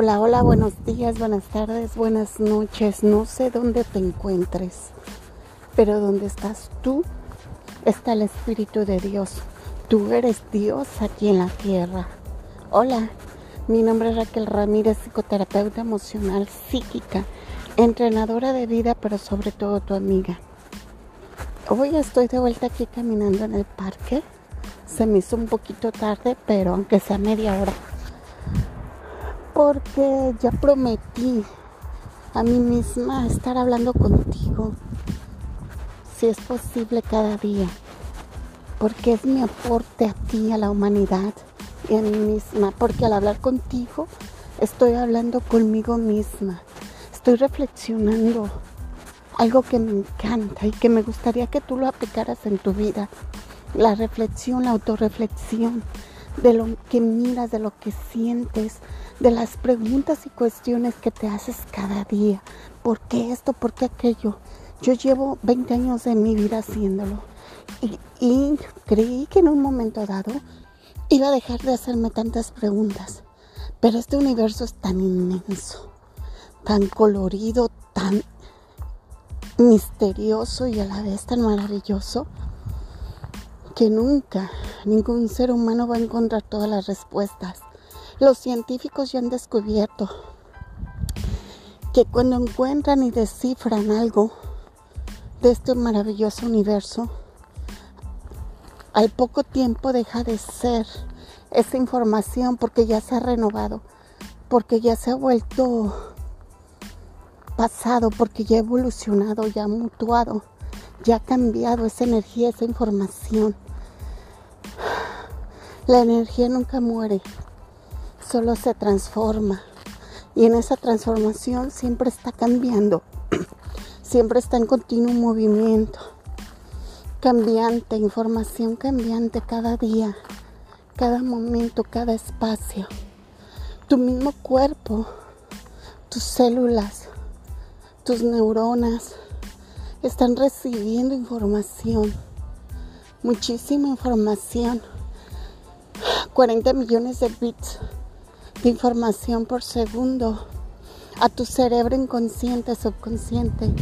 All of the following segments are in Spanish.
Hola, hola, buenos días, buenas tardes, buenas noches. No sé dónde te encuentres, pero donde estás tú está el Espíritu de Dios. Tú eres Dios aquí en la tierra. Hola, mi nombre es Raquel Ramírez, psicoterapeuta emocional psíquica, entrenadora de vida, pero sobre todo tu amiga. Hoy estoy de vuelta aquí caminando en el parque. Se me hizo un poquito tarde, pero aunque sea media hora porque ya prometí a mí misma estar hablando contigo, si es posible cada día, porque es mi aporte a ti, a la humanidad y a mí misma, porque al hablar contigo estoy hablando conmigo misma, estoy reflexionando algo que me encanta y que me gustaría que tú lo aplicaras en tu vida, la reflexión, la autorreflexión de lo que miras, de lo que sientes, de las preguntas y cuestiones que te haces cada día. ¿Por qué esto? ¿Por qué aquello? Yo llevo 20 años de mi vida haciéndolo y, y creí que en un momento dado iba a dejar de hacerme tantas preguntas. Pero este universo es tan inmenso, tan colorido, tan misterioso y a la vez tan maravilloso que nunca ningún ser humano va a encontrar todas las respuestas. Los científicos ya han descubierto que cuando encuentran y descifran algo de este maravilloso universo, al poco tiempo deja de ser esa información porque ya se ha renovado, porque ya se ha vuelto pasado, porque ya ha evolucionado, ya ha mutuado, ya ha cambiado esa energía, esa información. La energía nunca muere, solo se transforma. Y en esa transformación siempre está cambiando, siempre está en continuo movimiento, cambiante, información cambiante cada día, cada momento, cada espacio. Tu mismo cuerpo, tus células, tus neuronas están recibiendo información, muchísima información 40 millones de bits de información por segundo a tu cerebro inconsciente, subconsciente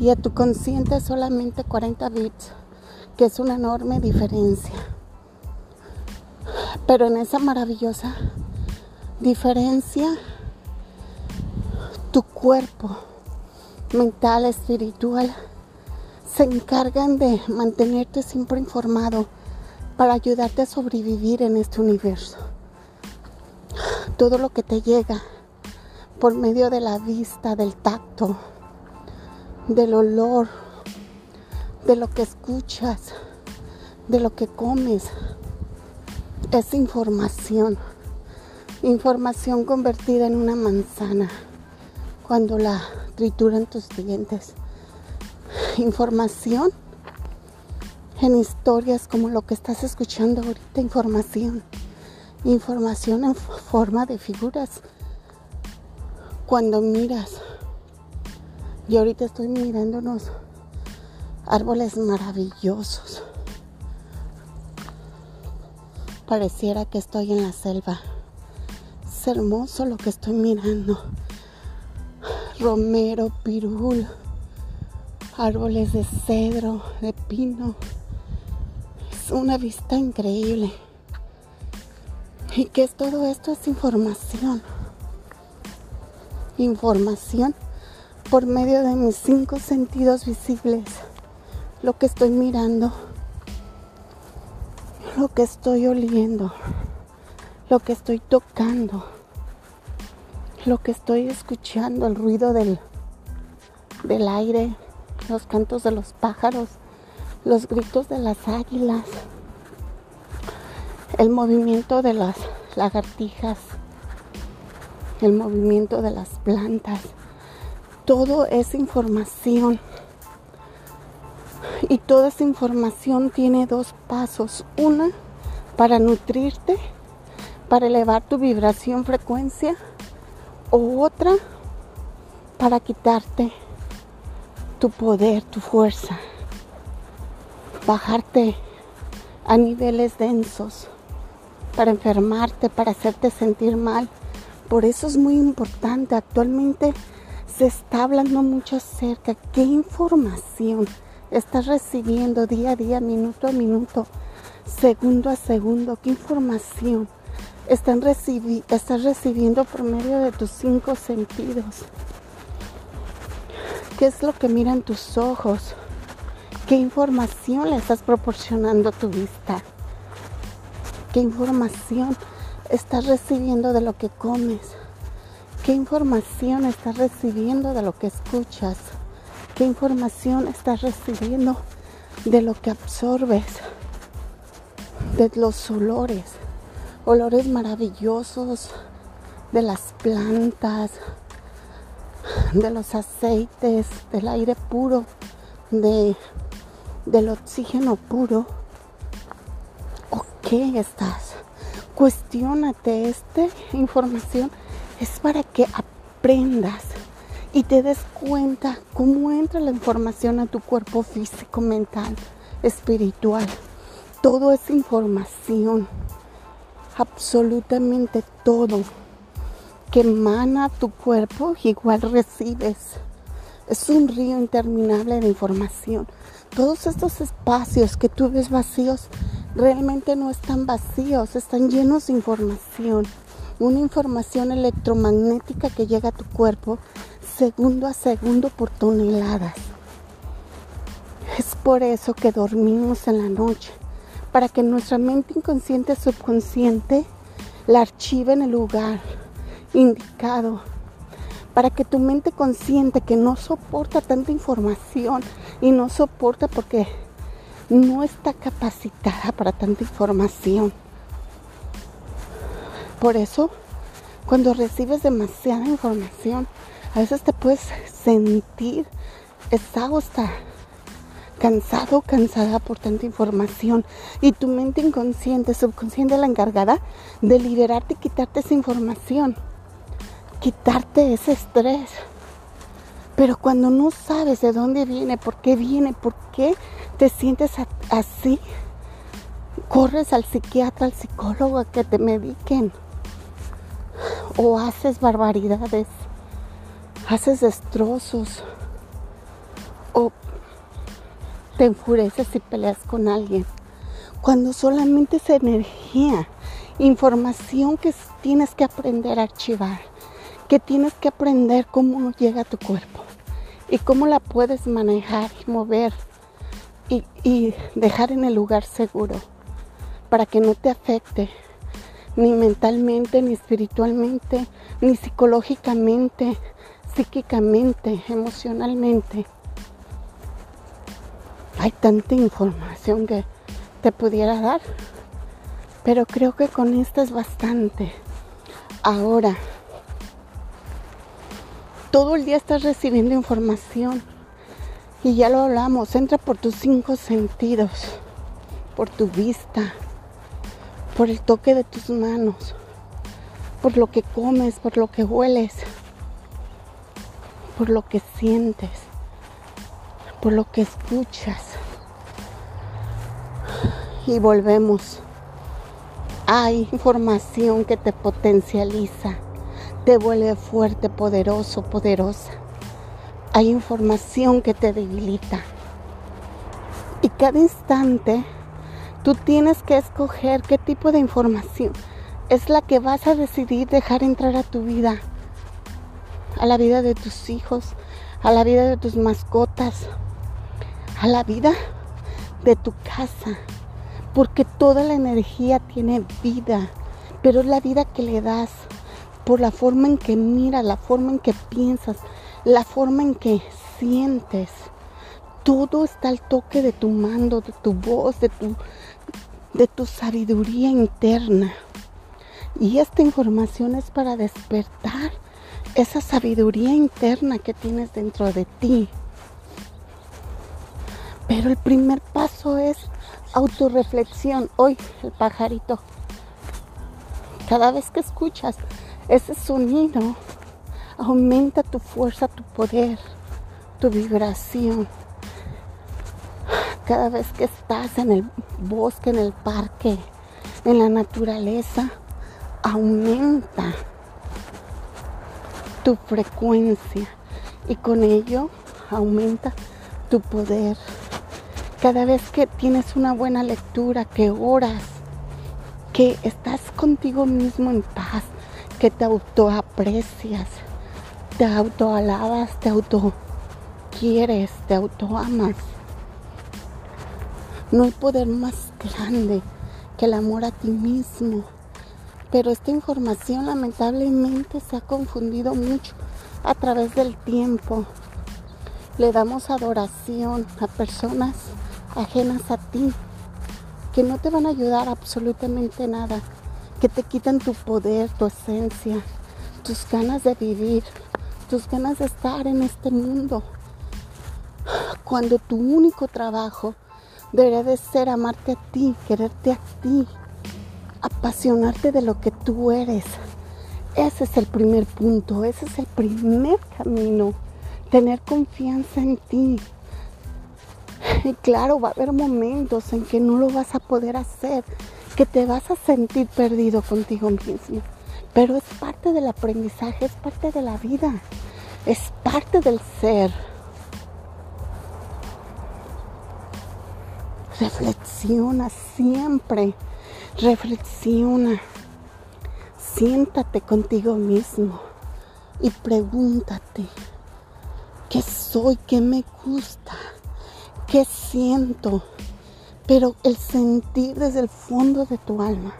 y a tu consciente solamente 40 bits, que es una enorme diferencia. Pero en esa maravillosa diferencia, tu cuerpo mental, espiritual, se encargan de mantenerte siempre informado para ayudarte a sobrevivir en este universo. Todo lo que te llega por medio de la vista, del tacto, del olor, de lo que escuchas, de lo que comes, es información. Información convertida en una manzana cuando la trituran tus dientes. Información en historias como lo que estás escuchando ahorita, información, información en forma de figuras. Cuando miras, y ahorita estoy mirando unos árboles maravillosos. Pareciera que estoy en la selva. Es hermoso lo que estoy mirando. Romero, pirul, árboles de cedro, de pino una vista increíble. ¿Y que es todo esto? Es información. Información por medio de mis cinco sentidos visibles. Lo que estoy mirando, lo que estoy oliendo, lo que estoy tocando, lo que estoy escuchando, el ruido del, del aire, los cantos de los pájaros los gritos de las águilas, el movimiento de las lagartijas, el movimiento de las plantas. Todo es información. Y toda esa información tiene dos pasos. Una, para nutrirte, para elevar tu vibración, frecuencia. O otra, para quitarte tu poder, tu fuerza bajarte a niveles densos, para enfermarte, para hacerte sentir mal, Por eso es muy importante. Actualmente se está hablando mucho acerca qué información estás recibiendo día a día, minuto a minuto, segundo a segundo, qué información están recibi estás recibiendo por medio de tus cinco sentidos. ¿Qué es lo que miran tus ojos? ¿Qué información le estás proporcionando a tu vista? ¿Qué información estás recibiendo de lo que comes? ¿Qué información estás recibiendo de lo que escuchas? ¿Qué información estás recibiendo de lo que absorbes? De los olores, olores maravillosos de las plantas, de los aceites, del aire puro, de, del oxígeno puro. ¿O qué estás? Cuestiónate esta información es para que aprendas y te des cuenta cómo entra la información a tu cuerpo físico, mental, espiritual. Todo es información, absolutamente todo que emana tu cuerpo, igual recibes. Es un río interminable de información. Todos estos espacios que tú ves vacíos realmente no están vacíos, están llenos de información una información electromagnética que llega a tu cuerpo segundo a segundo por toneladas. Es por eso que dormimos en la noche, para que nuestra mente inconsciente subconsciente la archive en el lugar indicado, para que tu mente consciente que no soporta tanta información y no soporta porque no está capacitada para tanta información por eso, cuando recibes demasiada información, a veces te puedes sentir exhausta, cansado, cansada por tanta información. Y tu mente inconsciente, subconsciente, la encargada de liberarte y quitarte esa información, quitarte ese estrés. Pero cuando no sabes de dónde viene, por qué viene, por qué te sientes así, corres al psiquiatra, al psicólogo a que te mediquen o haces barbaridades, haces destrozos o te enfureces y peleas con alguien. Cuando solamente es energía, información que tienes que aprender a archivar, que tienes que aprender cómo llega tu cuerpo y cómo la puedes manejar y mover y, y dejar en el lugar seguro para que no te afecte ni mentalmente, ni espiritualmente, ni psicológicamente, psíquicamente, emocionalmente. Hay tanta información que te pudiera dar, pero creo que con esta es bastante. Ahora, todo el día estás recibiendo información y ya lo hablamos, entra por tus cinco sentidos, por tu vista, por el toque de tus manos, por lo que comes, por lo que hueles, por lo que sientes, por lo que escuchas. Y volvemos. Hay información que te potencializa, te vuelve fuerte, poderoso, poderosa. Hay información que te debilita. Y cada instante Tú tienes que escoger qué tipo de información es la que vas a decidir dejar entrar a tu vida, a la vida de tus hijos, a la vida de tus mascotas, a la vida de tu casa, porque toda la energía tiene vida, pero es la vida que le das por la forma en que miras, la forma en que piensas, la forma en que sientes. Todo está al toque de tu mando, de tu voz, de tu de tu sabiduría interna. Y esta información es para despertar esa sabiduría interna que tienes dentro de ti. Pero el primer paso es autorreflexión. Hoy el pajarito. Cada vez que escuchas ese sonido, aumenta tu fuerza, tu poder, tu vibración cada vez que estás en el bosque, en el parque, en la naturaleza, aumenta tu frecuencia y con ello aumenta tu poder. Cada vez que tienes una buena lectura, que oras, que estás contigo mismo en paz, que te autoaprecias, te autoalabas, te auto quieres, te autoamas. No hay poder más grande que el amor a ti mismo. Pero esta información lamentablemente se ha confundido mucho a través del tiempo. Le damos adoración a personas ajenas a ti que no te van a ayudar absolutamente nada, que te quitan tu poder, tu esencia, tus ganas de vivir, tus ganas de estar en este mundo. Cuando tu único trabajo debería de ser amarte a ti, quererte a ti, apasionarte de lo que tú eres. Ese es el primer punto, ese es el primer camino, tener confianza en ti. Y claro, va a haber momentos en que no lo vas a poder hacer, que te vas a sentir perdido contigo mismo. Pero es parte del aprendizaje, es parte de la vida, es parte del ser. Reflexiona siempre, reflexiona. Siéntate contigo mismo y pregúntate, ¿qué soy? ¿Qué me gusta? ¿Qué siento? Pero el sentir desde el fondo de tu alma,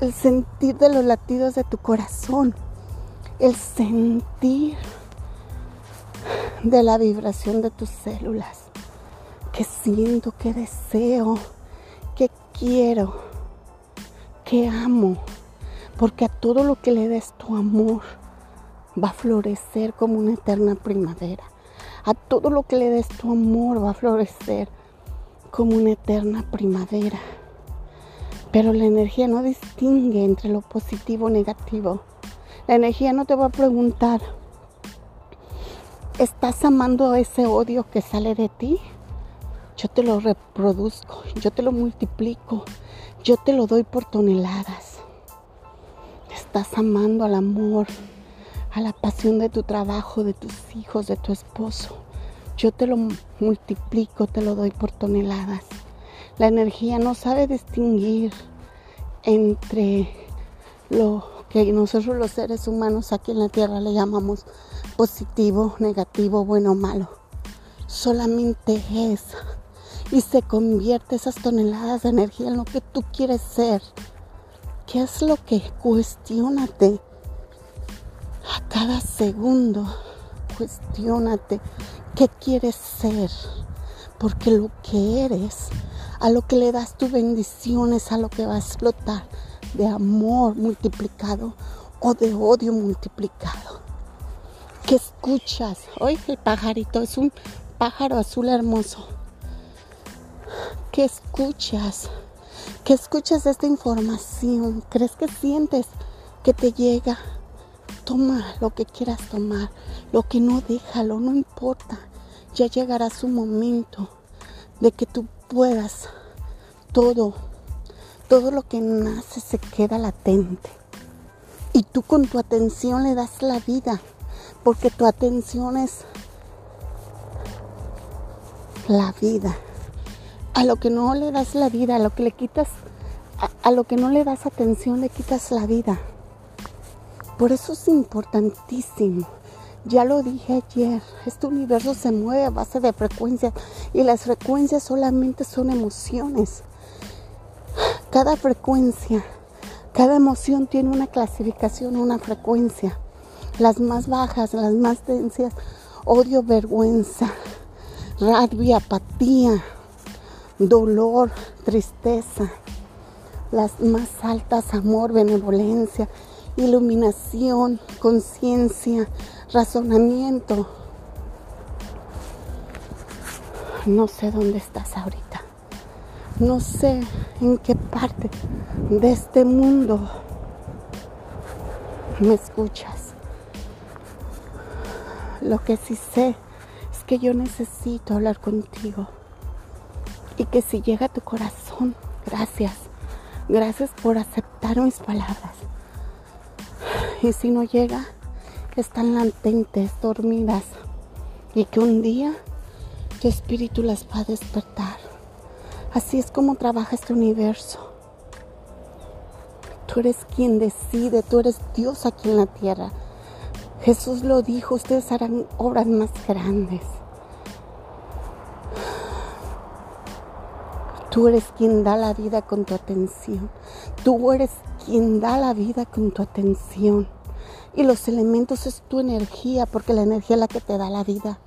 el sentir de los latidos de tu corazón, el sentir de la vibración de tus células que siento, que deseo, que quiero, que amo. Porque a todo lo que le des tu amor va a florecer como una eterna primavera. A todo lo que le des tu amor va a florecer como una eterna primavera. Pero la energía no distingue entre lo positivo o negativo. La energía no te va a preguntar, ¿estás amando ese odio que sale de ti? yo te lo reproduzco, yo te lo multiplico, yo te lo doy por toneladas. Estás amando al amor, a la pasión de tu trabajo, de tus hijos, de tu esposo. Yo te lo multiplico, te lo doy por toneladas. La energía no sabe distinguir entre lo que nosotros los seres humanos aquí en la Tierra le llamamos positivo, negativo, bueno o malo. Solamente es y se convierte esas toneladas de energía en lo que tú quieres ser. ¿Qué es lo que cuestionate? A cada segundo, cuestionate qué quieres ser. Porque lo que eres, a lo que le das tu bendición es a lo que va a explotar de amor multiplicado o de odio multiplicado. ¿Qué escuchas? Hoy el pajarito es un pájaro azul hermoso ¿Qué escuchas? ¿Qué escuchas de esta información? ¿Crees que sientes que te llega? Toma lo que quieras tomar, lo que no déjalo, no importa. Ya llegará su momento de que tú puedas todo, todo lo que nace se queda latente. Y tú con tu atención le das la vida, porque tu atención es la vida a lo que no le das la vida, a lo que le quitas, a, lo que no le das atención, le quitas la vida. Por eso es importantísimo. Ya lo dije ayer, este universo se mueve a base de frecuencias y las frecuencias solamente son emociones. Cada frecuencia, cada emoción tiene una clasificación, una frecuencia. Las más bajas, las más densas, odio, vergüenza, rabia, apatía, dolor, tristeza. Las más altas, amor, benevolencia, iluminación, conciencia, razonamiento. No sé dónde estás ahorita. No sé en qué parte de este mundo me escuchas. Lo que sí sé es que yo necesito hablar contigo y que si llega a tu corazón, gracias. Gracias por aceptar mis palabras. Y si no llega, están latentes, dormidas, y que un día tu espíritu las va a despertar. Así es como trabaja este universo. Tú eres quien decide, tú eres Dios aquí en la tierra. Jesús lo dijo, ustedes harán obras más grandes. Tú eres quien da la vida con tu atención. Tú eres quien da la vida con tu atención. Y los elementos es tu energía, porque la energía es la que te da la vida.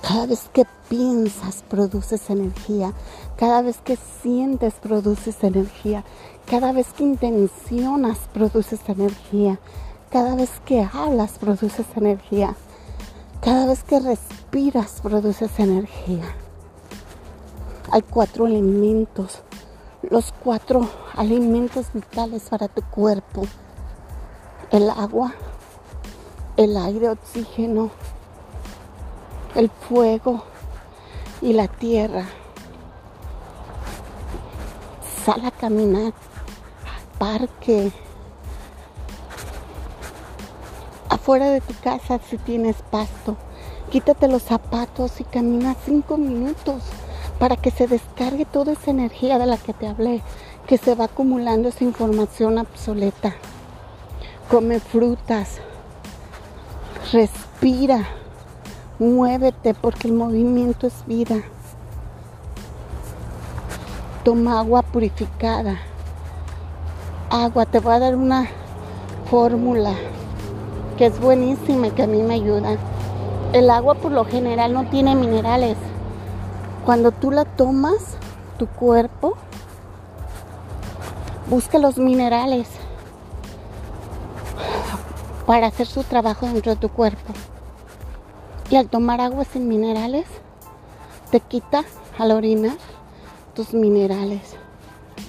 Cada vez que piensas, produces energía. Cada vez que sientes, produces energía. Cada vez que intencionas, produces energía. Cada vez que hablas, produces energía. Cada vez que respiras, produces energía. Hay cuatro elementos, los cuatro alimentos vitales para tu cuerpo. El agua, el aire, oxígeno, el fuego y la tierra. Sal a caminar al parque, afuera de tu casa si tienes pasto. Quítate los zapatos y camina cinco minutos para que se descargue toda esa energía de la que te hablé, que se va acumulando esa información obsoleta. Come frutas, respira Muévete porque el movimiento es vida. Toma agua purificada. Agua, te voy a dar una fórmula que es buenísima y que a mí me ayuda. El agua por lo general no tiene minerales. Cuando tú la tomas, tu cuerpo busca los minerales para hacer su trabajo dentro de tu cuerpo. Y al tomar agua sin minerales, te quita al orinar tus minerales.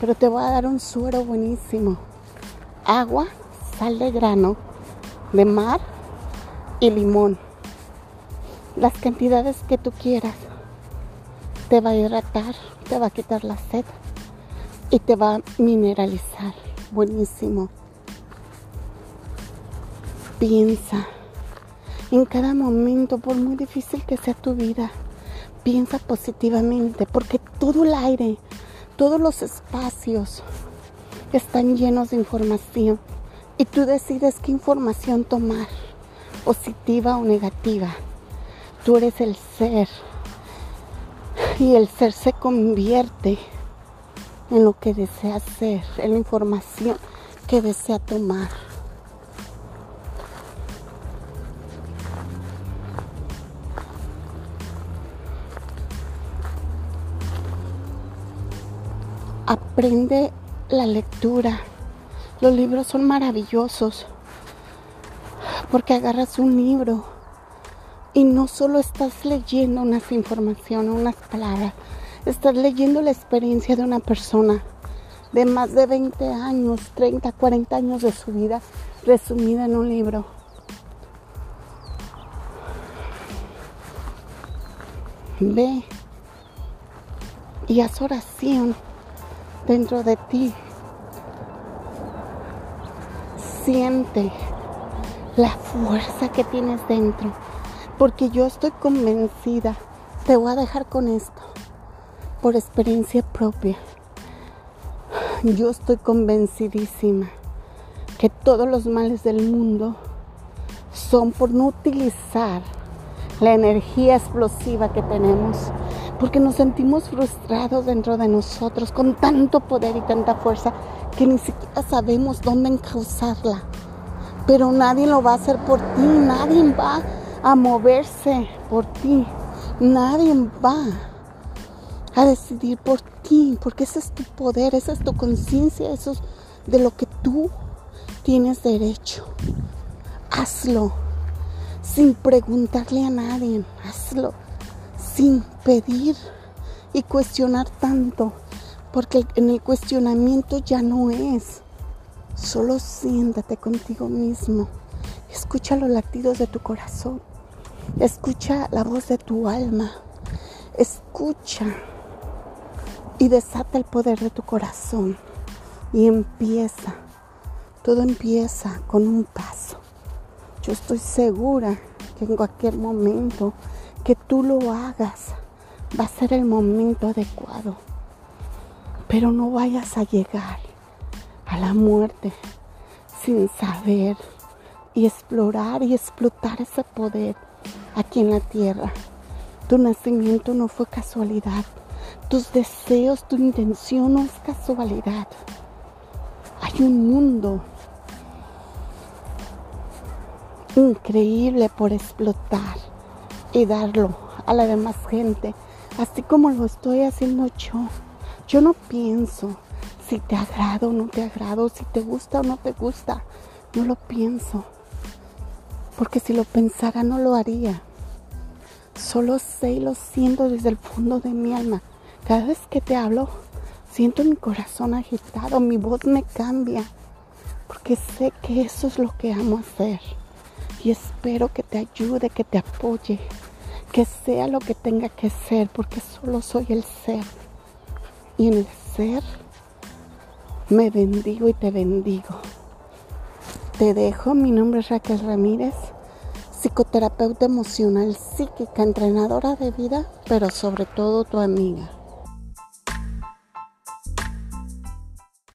Pero te voy a dar un suero buenísimo. Agua, sal de grano, de mar y limón. Las cantidades que tú quieras. Te va a hidratar, te va a quitar la sed y te va a mineralizar. Buenísimo. Piensa en cada momento, por muy difícil que sea tu vida. Piensa positivamente, porque todo el aire, todos los espacios están llenos de información y tú decides qué información tomar, positiva o negativa. Tú eres el ser y el ser se convierte en lo que desea ser, en la información que desea tomar. Aprende la lectura. Los libros son maravillosos porque agarras un libro y no solo estás leyendo unas informaciones, unas palabras, estás leyendo la experiencia de una persona de más de 20 años, 30, 40 años de su vida resumida en un libro. Ve y haz oración dentro de ti. Siente la fuerza que tienes dentro, porque yo estoy convencida, te voy a dejar con esto, por experiencia propia. Yo estoy convencidísima que todos los males del mundo son por no utilizar la energía explosiva que tenemos porque nos sentimos frustrados dentro de nosotros con tanto poder y tanta fuerza que ni siquiera sabemos dónde encauzarla. Pero nadie lo va a hacer por ti, nadie va a moverse por ti, nadie va a decidir por ti, porque ese es tu poder, esa es tu conciencia, eso es de lo que tú tienes derecho. Hazlo sin preguntarle a nadie, hazlo sin pedir y cuestionar tanto, porque en el cuestionamiento ya no es. Solo siéntate contigo mismo. Escucha los latidos de tu corazón. Escucha la voz de tu alma. Escucha y desata el poder de tu corazón. Y empieza Todo empieza con un paso. Yo estoy segura que en cualquier momento que tú lo hagas va a ser el momento adecuado. Pero no vayas a llegar a la muerte sin saber y explorar y explotar ese poder aquí en la tierra. Tu nacimiento no fue casualidad. Tus deseos, tu intención no es casualidad. Hay un mundo increíble por explotar y darlo a la demás gente, así como lo estoy haciendo yo. Yo no pienso si te agrado o no te agrado, si te gusta o no te gusta. No lo pienso. Porque si lo pensara no lo haría. Solo sé y lo siento desde el fondo de mi alma. Cada vez que te hablo, siento mi corazón agitado, mi voz me cambia. Porque sé que eso es lo que amo hacer y espero que te ayude, que te apoye, que sea lo que tenga que ser, porque solo soy el ser. Y en el ser me bendigo y te bendigo. Te dejo, mi nombre es Raquel Ramírez, psicoterapeuta emocional, psíquica, entrenadora de vida, pero sobre todo tu amiga.